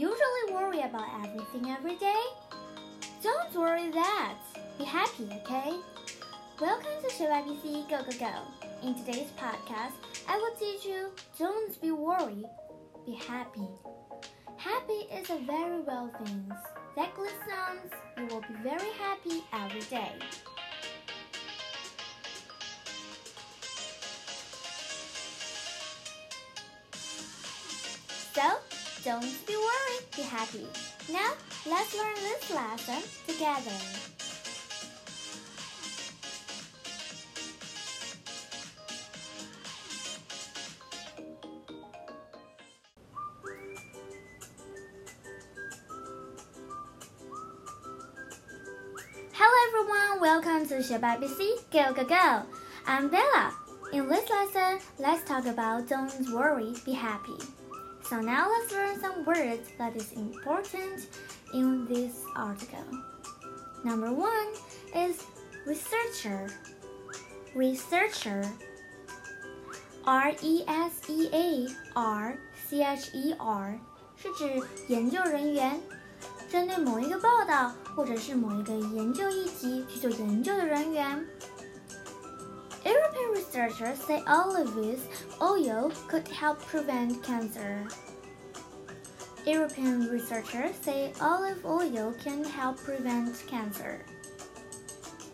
usually worry about everything every day? Don't worry that. Be happy, okay? Welcome to Show ABC Go Go Go. In today's podcast, I will teach you don't be worried, be happy. Happy is a very well thing. That sounds you will be very happy every day. So, don't be worried, be happy. Now, let's learn this lesson together. Hello everyone, welcome to Sheba ABC Go Go Go. I'm Bella. In this lesson, let's talk about don't worry, be happy. So now let's learn some words that is important in this article. Number one is researcher. Researcher. R E S E A R C H E R 是指研究人员，针对某一个报道或者是某一个研究议题去做研究的人员。 European researchers say olive oil could help prevent cancer. European researchers say olive oil can help prevent cancer.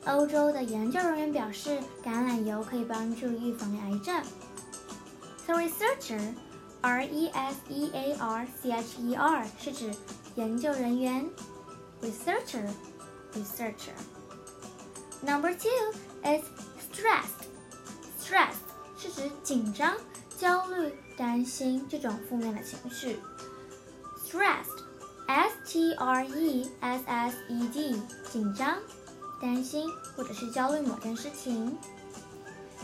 欧洲的研究人员表示，橄榄油可以帮助预防癌症。The researcher, R-E-S-E-A-R-C-H-E-R 是指研究人员。Researcher, researcher. Number two is stressed. Stressed 是指紧张、焦虑、担心这种负面的情绪。Stressed, S-T-R-E-S-S-E-D，紧张、担心或者是焦虑某件事情。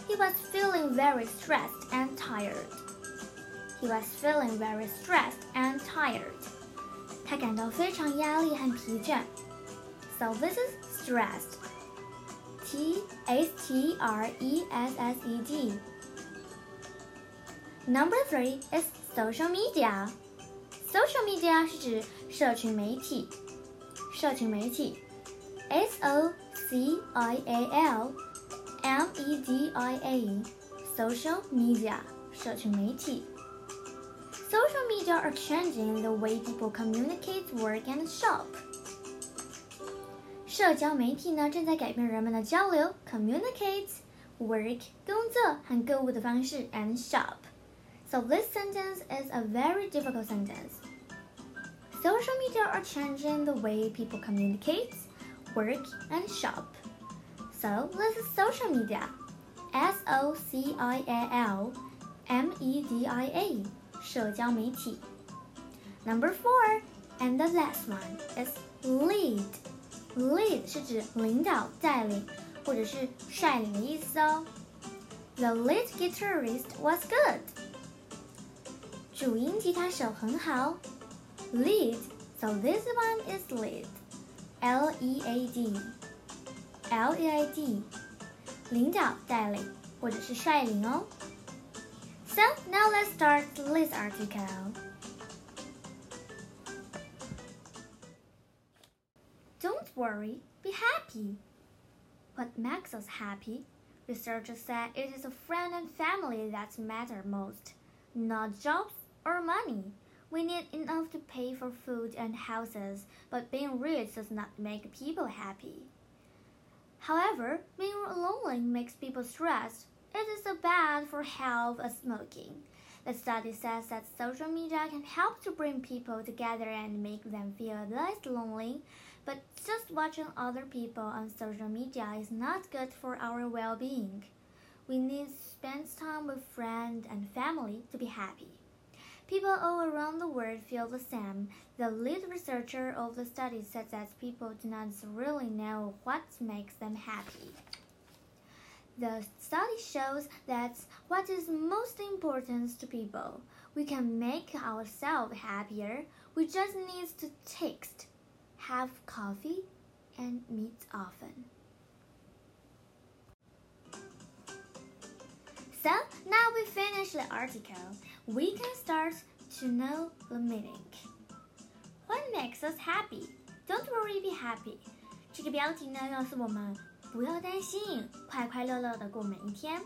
He was feeling very stressed and tired. He was feeling very stressed and tired. 他感到非常压力和疲倦。So this is stressed. T S T R E S S E D. Number three is social media. Social media 是指社群媒体，社群媒体，S O C I A L M E D I A，social media 社群媒体。Social media are changing the way people communicate, work, and shop. 社交媒体呢正在改变人们的交流，communicate, work 工作和购物的方式，and shop。 So this sentence is a very difficult sentence. Social media are changing the way people communicate, work, and shop. So this is social media. S O C I A L M E D I A 社交媒体。Number four and the last one is lead. Lead 是指领导、带领或者是率领的意思哦。The lead guitarist was good. 主音吉他手很好。Lead, so this one is lead. L E A D. L E A D. 领导、带领或者是率领哦。So now let's start this article. Don't worry, be happy. What makes us happy? Researchers said it is a friend and family that matter most, not jobs or money. We need enough to pay for food and houses, but being rich does not make people happy. However, being lonely makes people stressed. It is so bad for health as smoking. The study says that social media can help to bring people together and make them feel less lonely, but just watching other people on social media is not good for our well being. We need to spend time with friends and family to be happy. People all around the world feel the same. The lead researcher of the study said that people do not really know what makes them happy. The study shows that what is most important to people. We can make ourselves happier. We just need to text, have coffee, and meet often. finish the article. We can start to know the meaning. makes us happy. Don't worry, be happy. 这个标题呢，告诉我们不要担心，快快乐乐的过每一天。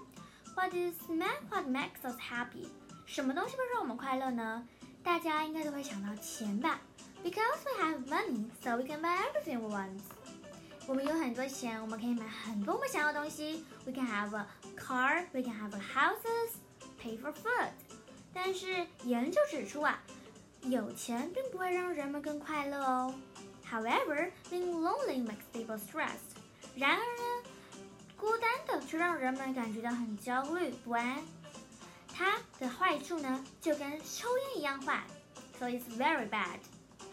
What is make what makes us happy？什么东西会让我们快乐呢？大家应该都会想到钱吧？Because we have money, so we can buy everything we want. 我们有很多钱，我们可以买很多我们想要的东西。We can have a car, we can have a houses, pay for food. 但是研究指出啊，有钱并不会让人们更快乐哦。However, being lonely makes people stressed. 然而呢，孤单的却让人们感觉到很焦虑不安。它的坏处呢，就跟抽烟一样坏，so it's very bad.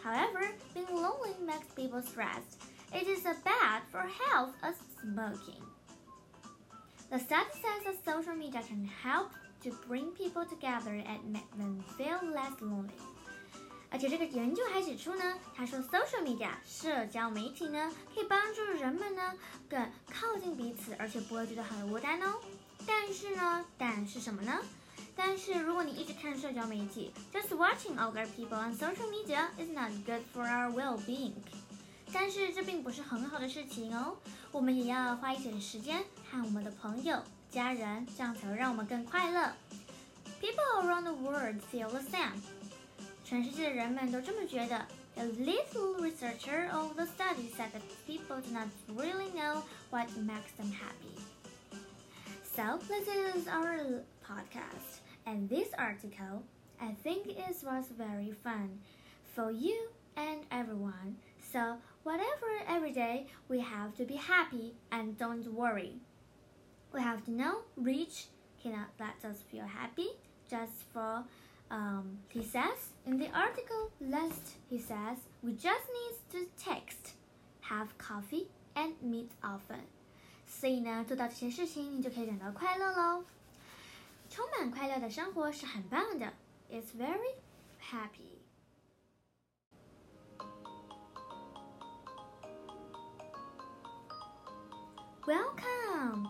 However, being lonely makes people stressed. It is as bad for health as smoking. The study says that social media can help to bring people together and make them feel less lonely. 而且这个研究还指出呢，他说 social media 社交媒体呢，可以帮助人们呢更靠近彼此，而且不会觉得很孤单哦。但是呢，但是什么呢？但是如果你一直看社交媒体，just watching other people on social media is not good for our well-being。但是这并不是很好的事情哦，我们也要花一点时间和我们的朋友、家人，这样才会让我们更快乐。People around the world feel the same。全世界的人们都这么觉得。A little researcher of the study said that people do not really know what makes them happy. So this is our podcast, and this article I think it was very fun for you and everyone. So whatever every day we have to be happy and don't worry. We have to know rich cannot let us feel happy just for um, he says in the article list he says we just need to text, have coffee and meet often. 所以呢，做到这些事情，你就可以感到快乐喽。充满快乐的生活是很棒的。It's very happy. Welcome!